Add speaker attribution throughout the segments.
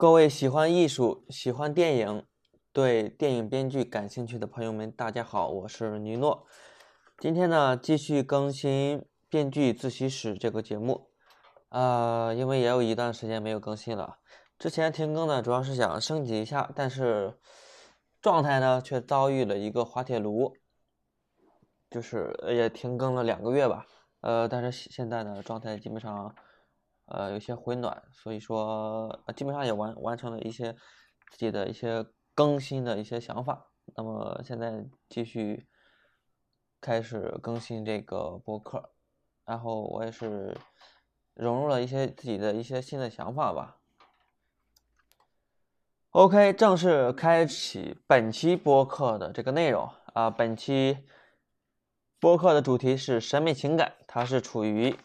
Speaker 1: 各位喜欢艺术、喜欢电影、对电影编剧感兴趣的朋友们，大家好，我是尼诺。今天呢，继续更新《编剧自习室》这个节目。啊，因为也有一段时间没有更新了。之前停更呢，主要是想升级一下，但是状态呢却遭遇了一个滑铁卢，就是也停更了两个月吧。呃，但是现在呢，状态基本上。呃，有些回暖，所以说基本上也完完成了一些自己的一些更新的一些想法。那么现在继续开始更新这个播客，然后我也是融入了一些自己的一些新的想法吧。OK，正式开启本期播客的这个内容啊，本期播客的主题是审美情感，它是处于。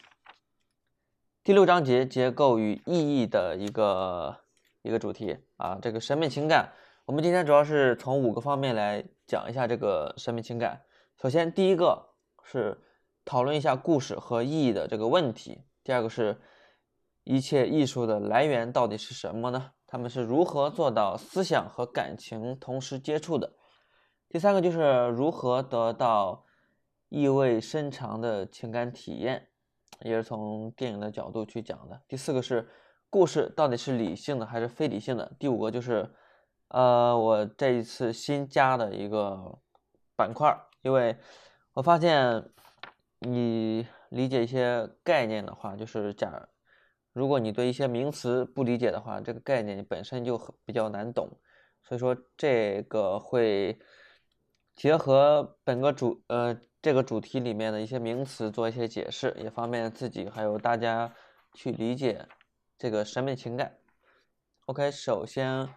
Speaker 1: 第六章节结构与意义的一个一个主题啊，这个审美情感，我们今天主要是从五个方面来讲一下这个审美情感。首先，第一个是讨论一下故事和意义的这个问题；第二个是一切艺术的来源到底是什么呢？他们是如何做到思想和感情同时接触的？第三个就是如何得到意味深长的情感体验。也是从电影的角度去讲的。第四个是故事到底是理性的还是非理性的。第五个就是，呃，我这一次新加的一个板块，因为我发现你理解一些概念的话，就是假如果你对一些名词不理解的话，这个概念本身就很比较难懂。所以说这个会结合本个主呃。这个主题里面的一些名词做一些解释，也方便自己还有大家去理解这个审美情感。OK，首先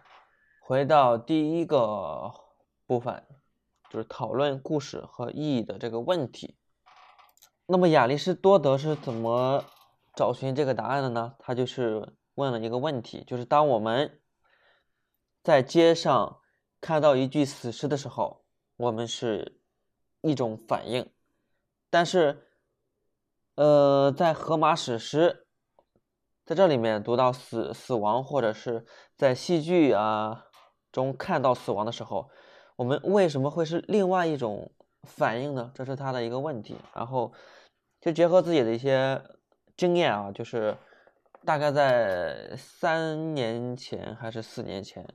Speaker 1: 回到第一个部分，就是讨论故事和意义的这个问题。那么亚里士多德是怎么找寻这个答案的呢？他就是问了一个问题，就是当我们在街上看到一具死尸的时候，我们是。一种反应，但是，呃，在荷马史诗在这里面读到死死亡，或者是在戏剧啊中看到死亡的时候，我们为什么会是另外一种反应呢？这是他的一个问题。然后，就结合自己的一些经验啊，就是大概在三年前还是四年前，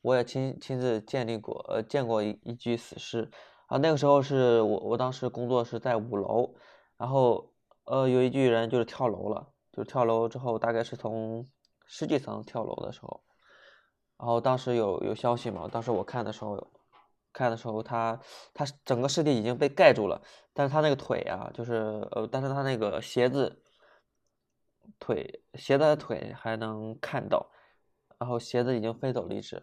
Speaker 1: 我也亲亲自建立过，呃，见过一一具死尸。啊，那个时候是我，我当时工作是在五楼，然后呃，有一具人就是跳楼了，就是跳楼之后，大概是从十几层跳楼的时候，然后当时有有消息嘛，当时我看的时候，看的时候他他整个尸体已经被盖住了，但是他那个腿啊，就是呃，但是他那个鞋子腿鞋的腿还能看到，然后鞋子已经飞走了一只，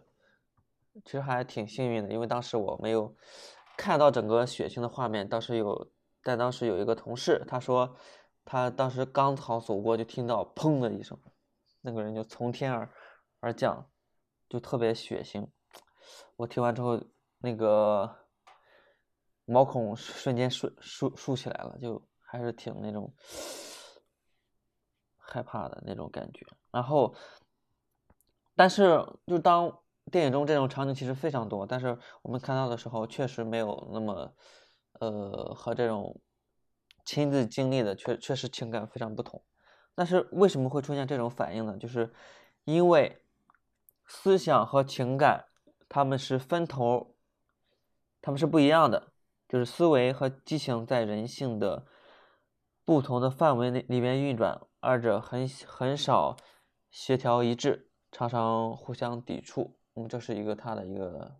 Speaker 1: 其实还挺幸运的，因为当时我没有。看到整个血腥的画面，当时有，但当时有一个同事，他说，他当时刚好走过，就听到砰的一声，那个人就从天而而降，就特别血腥。我听完之后，那个毛孔瞬间竖竖竖起来了，就还是挺那种害怕的那种感觉。然后，但是就当。电影中这种场景其实非常多，但是我们看到的时候确实没有那么，呃，和这种亲自经历的确确实情感非常不同。但是为什么会出现这种反应呢？就是因为思想和情感他们是分头，他们是不一样的，就是思维和激情在人性的不同的范围内里面运转，二者很很少协调一致，常常互相抵触。嗯，这是一个它的一个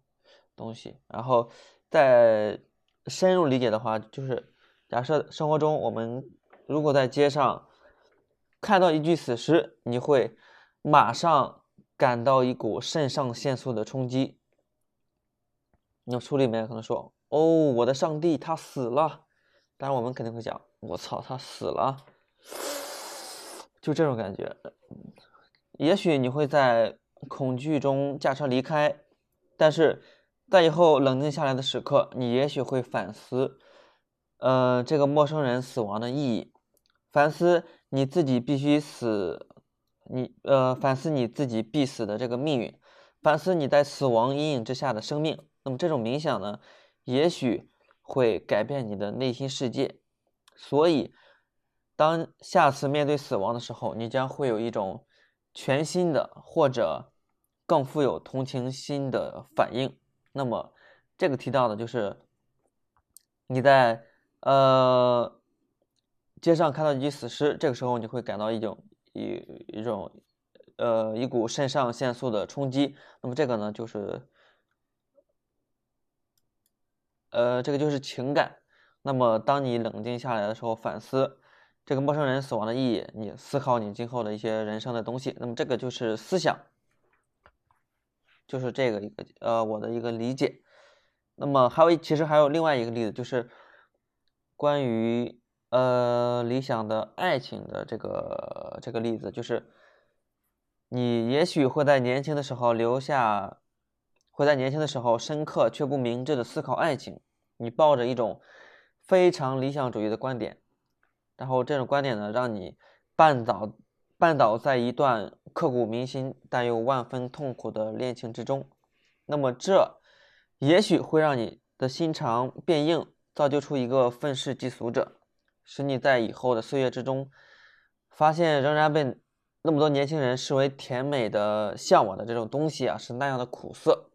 Speaker 1: 东西。然后再深入理解的话，就是假设生活中我们如果在街上看到一具死尸，你会马上感到一股肾上腺素的冲击。你书里面可能说：“哦，我的上帝，他死了。”当然我们肯定会讲：“我操，他死了。”就这种感觉。也许你会在。恐惧中驾车离开，但是在以后冷静下来的时刻，你也许会反思，呃，这个陌生人死亡的意义，反思你自己必须死你呃反思你自己必死的这个命运，反思你在死亡阴影之下的生命。那么这种冥想呢，也许会改变你的内心世界。所以，当下次面对死亡的时候，你将会有一种全新的或者更富有同情心的反应。那么，这个提到的就是你在呃街上看到一具死尸，这个时候你会感到一种一一种呃一股肾上腺素的冲击。那么这个呢，就是呃这个就是情感。那么当你冷静下来的时候，反思这个陌生人死亡的意义，你思考你今后的一些人生的东西。那么这个就是思想。就是这个一个呃我的一个理解，那么还有其实还有另外一个例子，就是关于呃理想的爱情的这个这个例子，就是你也许会在年轻的时候留下，会在年轻的时候深刻却不明智的思考爱情，你抱着一种非常理想主义的观点，然后这种观点呢让你绊倒。绊倒在一段刻骨铭心但又万分痛苦的恋情之中，那么这也许会让你的心肠变硬，造就出一个愤世嫉俗者，使你在以后的岁月之中，发现仍然被那么多年轻人视为甜美的向往的这种东西啊，是那样的苦涩。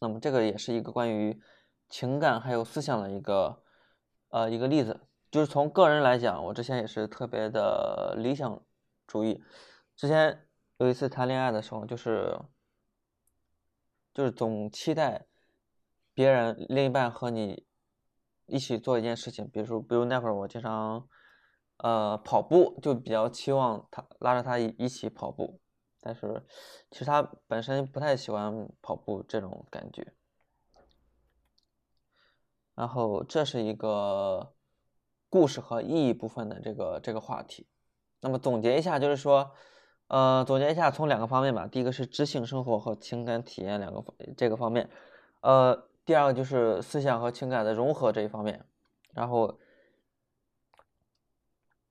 Speaker 1: 那么这个也是一个关于情感还有思想的一个呃一个例子。就是从个人来讲，我之前也是特别的理想主义。之前有一次谈恋爱的时候，就是就是总期待别人另一半和你一起做一件事情，比如说，比如那会儿我经常呃跑步，就比较期望他拉着他一一起跑步。但是其实他本身不太喜欢跑步这种感觉。然后这是一个。故事和意义部分的这个这个话题，那么总结一下，就是说，呃，总结一下，从两个方面吧。第一个是知性生活和情感体验两个方这个方面，呃，第二个就是思想和情感的融合这一方面。然后，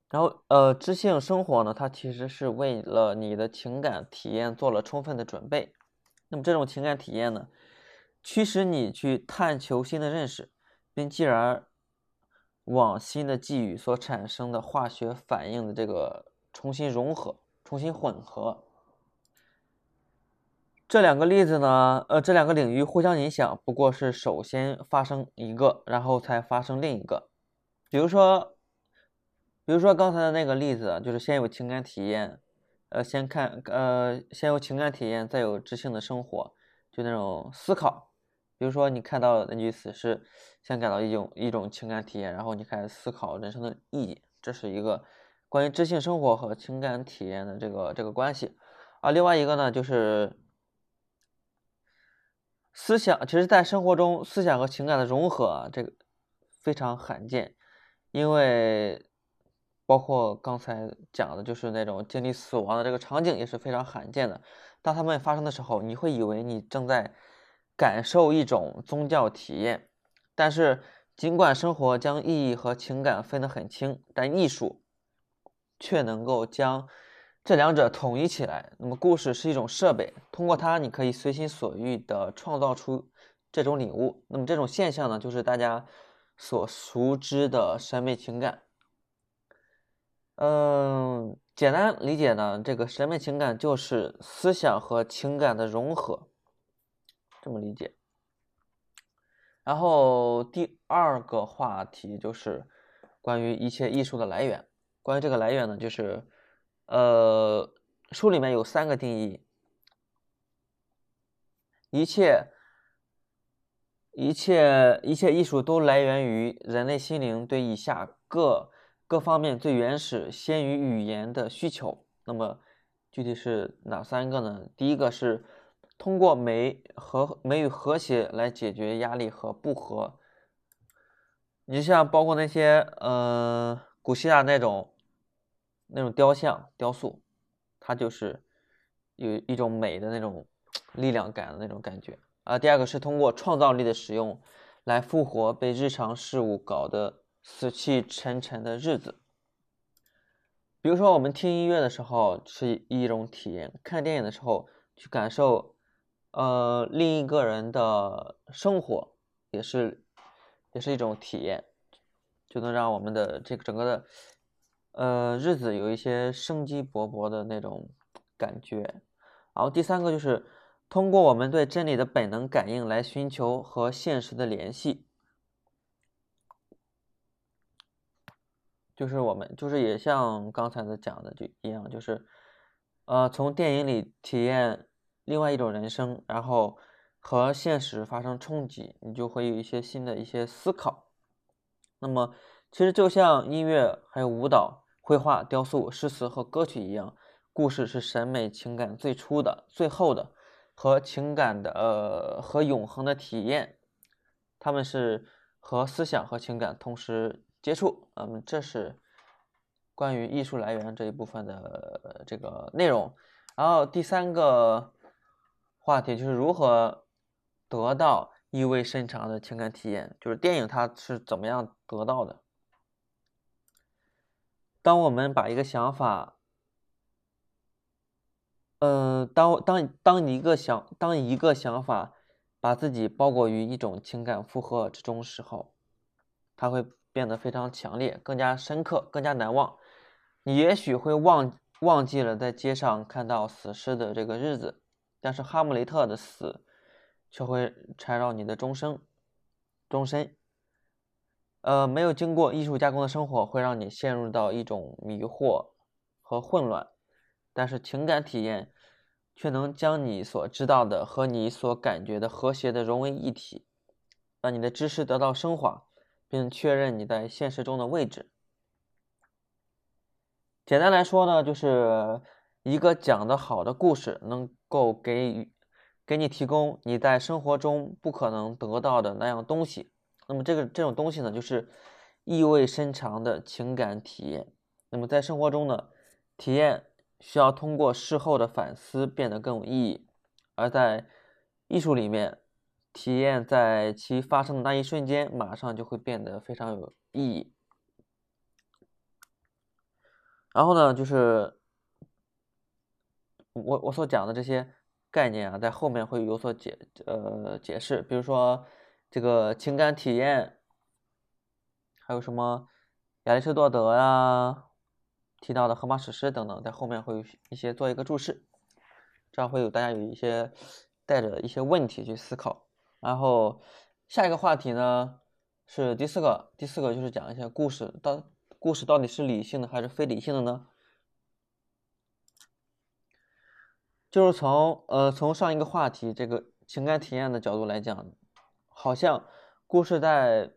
Speaker 1: 然后，呃，知性生活呢，它其实是为了你的情感体验做了充分的准备。那么这种情感体验呢，驱使你去探求新的认识，并继而。往新的寄语所产生的化学反应的这个重新融合、重新混合，这两个例子呢，呃，这两个领域互相影响，不过是首先发生一个，然后才发生另一个。比如说，比如说刚才的那个例子，就是先有情感体验，呃，先看，呃，先有情感体验，再有知性的生活，就那种思考。比如说，你看到那句死诗，先感到一种一种情感体验，然后你开始思考人生的意义，这是一个关于知性生活和情感体验的这个这个关系啊。另外一个呢，就是思想，其实，在生活中，思想和情感的融合啊，这个非常罕见，因为包括刚才讲的，就是那种经历死亡的这个场景也是非常罕见的。当他们发生的时候，你会以为你正在。感受一种宗教体验，但是尽管生活将意义和情感分得很清，但艺术却能够将这两者统一起来。那么，故事是一种设备，通过它，你可以随心所欲地创造出这种领悟。那么，这种现象呢，就是大家所熟知的审美情感。嗯，简单理解呢，这个审美情感就是思想和情感的融合。这么理解，然后第二个话题就是关于一切艺术的来源。关于这个来源呢，就是呃，书里面有三个定义：一切一切一切艺术都来源于人类心灵对以下各各方面最原始、先于语言的需求。那么具体是哪三个呢？第一个是。通过美和美与和谐来解决压力和不和。你像包括那些呃古希腊那种那种雕像雕塑，它就是有一种美的那种力量感的那种感觉啊。第二个是通过创造力的使用来复活被日常事物搞得死气沉沉的日子。比如说，我们听音乐的时候是一种体验，看电影的时候去感受，呃，另一个人的生活也是也是一种体验，就能让我们的这个整个的呃日子有一些生机勃勃的那种感觉。然后第三个就是通过我们对真理的本能感应来寻求和现实的联系。就是我们就是也像刚才的讲的就一样，就是，呃，从电影里体验另外一种人生，然后和现实发生冲击，你就会有一些新的一些思考。那么，其实就像音乐、还有舞蹈、绘画、雕塑、诗词和歌曲一样，故事是审美情感最初的、最后的和情感的呃和永恒的体验，他们是和思想和情感同时。接触，嗯，这是关于艺术来源这一部分的这个内容。然后第三个话题就是如何得到意味深长的情感体验，就是电影它是怎么样得到的。当我们把一个想法，嗯，当当当一个想当一个想法把自己包裹于一种情感负荷之中时候，它会。变得非常强烈，更加深刻，更加难忘。你也许会忘忘记了在街上看到死尸的这个日子，但是哈姆雷特的死却会缠绕你的终生，终身。呃，没有经过艺术加工的生活会让你陷入到一种迷惑和混乱，但是情感体验却能将你所知道的和你所感觉的和谐的融为一体，让你的知识得到升华。并确认你在现实中的位置。简单来说呢，就是一个讲的好的故事，能够给予给你提供你在生活中不可能得到的那样东西。那么这个这种东西呢，就是意味深长的情感体验。那么在生活中呢，体验需要通过事后的反思变得更有意义，而在艺术里面。体验在其发生的那一瞬间，马上就会变得非常有意义。然后呢，就是我我所讲的这些概念啊，在后面会有所解呃解释。比如说这个情感体验，还有什么亚里士多德呀提到的荷马史诗等等，在后面会有一些做一个注释，这样会有大家有一些带着一些问题去思考。然后下一个话题呢是第四个，第四个就是讲一下故事，到故事到底是理性的还是非理性的呢？就是从呃从上一个话题这个情感体验的角度来讲，好像故事在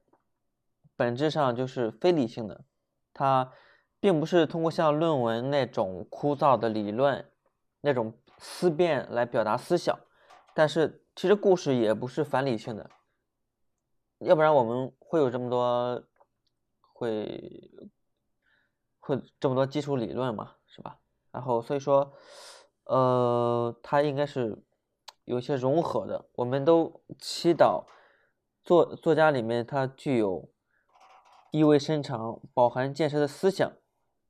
Speaker 1: 本质上就是非理性的，它并不是通过像论文那种枯燥的理论那种思辨来表达思想，但是。其实故事也不是反理性的，要不然我们会有这么多会会这么多基础理论嘛，是吧？然后所以说，呃，它应该是有些融合的。我们都祈祷作作家里面他具有意味深长、饱含建设的思想。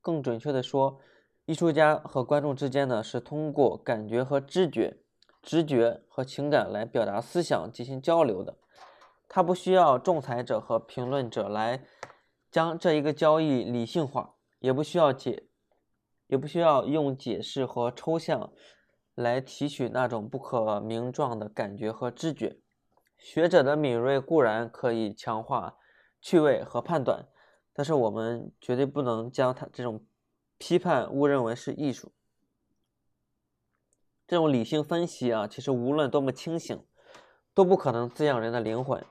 Speaker 1: 更准确的说，艺术家和观众之间呢，是通过感觉和知觉。直觉和情感来表达思想进行交流的，它不需要仲裁者和评论者来将这一个交易理性化，也不需要解，也不需要用解释和抽象来提取那种不可名状的感觉和知觉。学者的敏锐固然可以强化趣味和判断，但是我们绝对不能将他这种批判误认为是艺术。这种理性分析啊，其实无论多么清醒，都不可能滋养人的灵魂。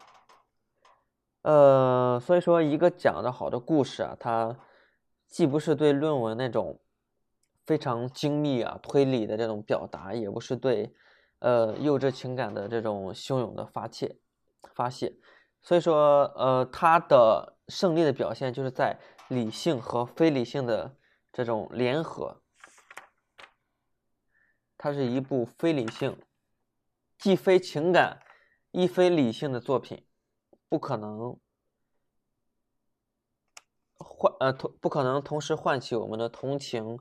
Speaker 1: 呃，所以说，一个讲的好的故事啊，它既不是对论文那种非常精密啊推理的这种表达，也不是对呃幼稚情感的这种汹涌的发泄发泄。所以说，呃，他的胜利的表现就是在理性和非理性的这种联合。它是一部非理性、既非情感、亦非理性的作品，不可能唤呃同不可能同时唤起我们的同情、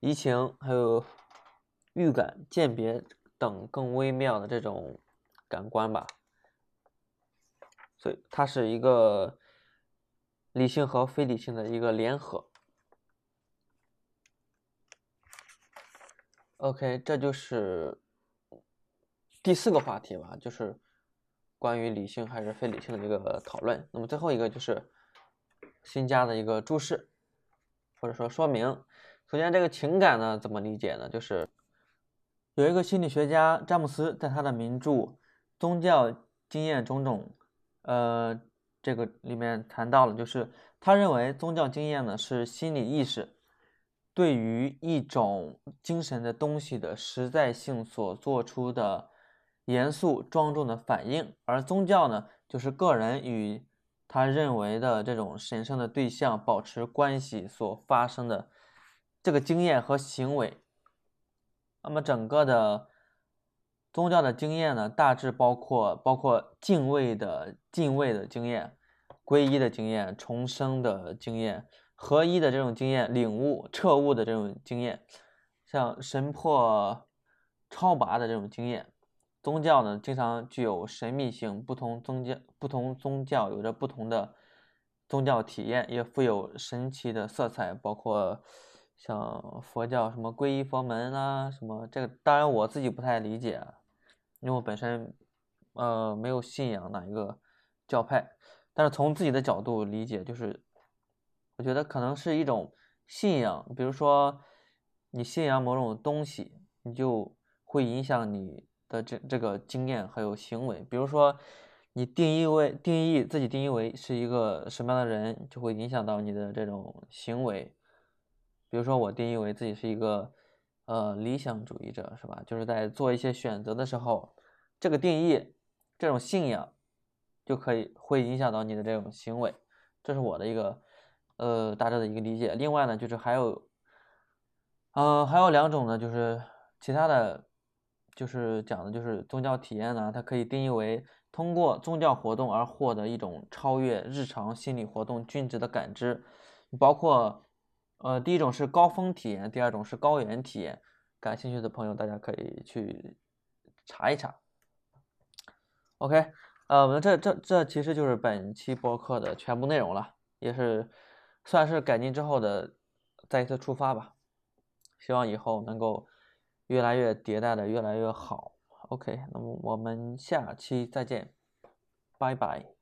Speaker 1: 移情，还有预感、鉴别等更微妙的这种感官吧。所以它是一个理性和非理性的一个联合。OK，这就是第四个话题吧，就是关于理性还是非理性的一个讨论。那么最后一个就是新加的一个注释或者说说明。首先，这个情感呢怎么理解呢？就是有一个心理学家詹姆斯在他的名著《宗教经验种种》呃这个里面谈到了，就是他认为宗教经验呢是心理意识。对于一种精神的东西的实在性所做出的严肃庄重的反应，而宗教呢，就是个人与他认为的这种神圣的对象保持关系所发生的这个经验和行为。那么整个的宗教的经验呢，大致包括包括敬畏的敬畏的经验、皈依的经验、重生的经验。合一的这种经验、领悟、彻悟的这种经验，像神魄超拔的这种经验，宗教呢经常具有神秘性，不同宗教不同宗教有着不同的宗教体验，也富有神奇的色彩，包括像佛教什么皈依佛门啊，什么这个当然我自己不太理解，因为我本身呃没有信仰哪一个教派，但是从自己的角度理解就是。我觉得可能是一种信仰，比如说你信仰某种东西，你就会影响你的这这个经验还有行为。比如说你定义为定义自己定义为是一个什么样的人，就会影响到你的这种行为。比如说我定义为自己是一个呃理想主义者，是吧？就是在做一些选择的时候，这个定义这种信仰就可以会影响到你的这种行为。这是我的一个。呃，大致的一个理解。另外呢，就是还有，呃，还有两种呢，就是其他的，就是讲的就是宗教体验呢，它可以定义为通过宗教活动而获得一种超越日常心理活动均值的感知，包括，呃，第一种是高峰体验，第二种是高原体验。感兴趣的朋友，大家可以去查一查。OK，呃，我们这这这其实就是本期播客的全部内容了，也是。算是改进之后的再一次出发吧，希望以后能够越来越迭代的越来越好。OK，那么我们下期再见，拜拜。